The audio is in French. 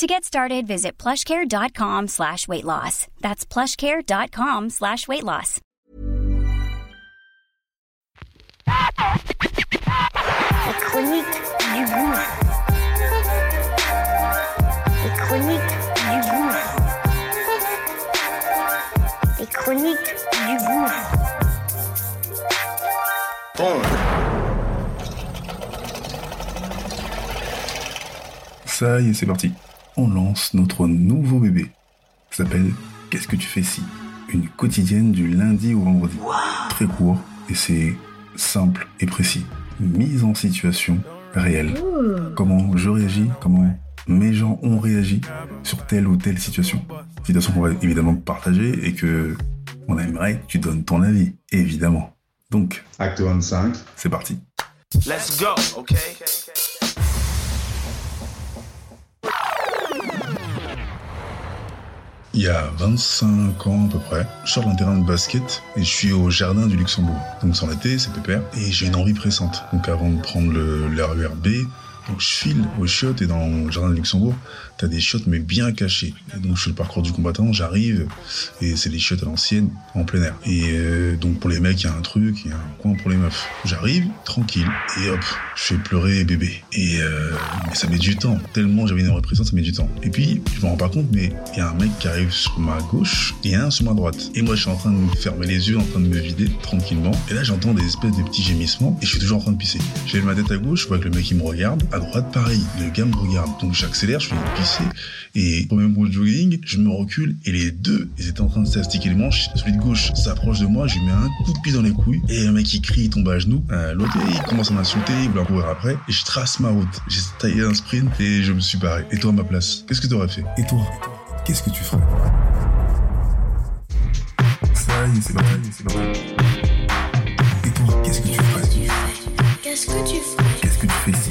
To get started, visit plushcare.com slash weight loss. That's plushcare.com slash weight loss. La chronique du gouffre. Les chroniques du gouffre. Les chroniques du gouffre. Ça y est, c'est parti. On lance notre nouveau bébé. Ça s'appelle Qu'est-ce que tu fais si Une quotidienne du lundi au vendredi. Très court et c'est simple et précis. Mise en situation réelle. Comment je réagis, comment mes gens ont réagi sur telle ou telle situation? Situation qu'on va évidemment partager et que on aimerait que tu donnes ton avis, évidemment. Donc, Acte 25. c'est parti. Let's go, okay? Il y a 25 ans à peu près, je sors d'un terrain de basket et je suis au jardin du Luxembourg. Donc c'est en été, c'est pépère, et j'ai une envie pressante. Donc avant de prendre le, le RERB, donc je file aux chiottes et dans le jardin du Luxembourg, t'as des chiottes mais bien cachées. Donc je fais le parcours du combattant, j'arrive et c'est des chiottes à l'ancienne en plein air. Et euh, donc pour les mecs, il y a un truc, il y a un coin pour les meufs. J'arrive tranquille et hop, je fais pleurer bébé. Et euh, ça met du temps, tellement j'avais une pressante, ça met du temps. Et puis je me rends pas compte, mais il y a un mec qui arrive sur ma gauche et un sur ma droite. Et moi je suis en train de me fermer les yeux, en train de me vider tranquillement. Et là j'entends des espèces de petits gémissements et je suis toujours en train de pisser. J'ai ma tête à gauche, je vois que le mec il me regarde. Droite pareil, le gars me regarde. Donc j'accélère, je fais pisser. Et au même de jogging, je me recule et les deux, ils étaient en train de s'astiquer les manches. Celui de gauche s'approche de moi, je lui mets un coup de pied dans les couilles et le mec il crie, il tombe à genoux. Euh, L'autre il commence à m'insulter, il veut courir après et je trace ma route. J'ai taillé un sprint et je me suis barré. Et toi à ma place, qu'est-ce que t'aurais fait? Et toi, qu'est-ce que tu ferais? Ça y est, c'est parti, c'est parti. Et toi, qu'est-ce que tu ferais? Qu'est-ce que tu ferais? Qu'est-ce que tu fais ici?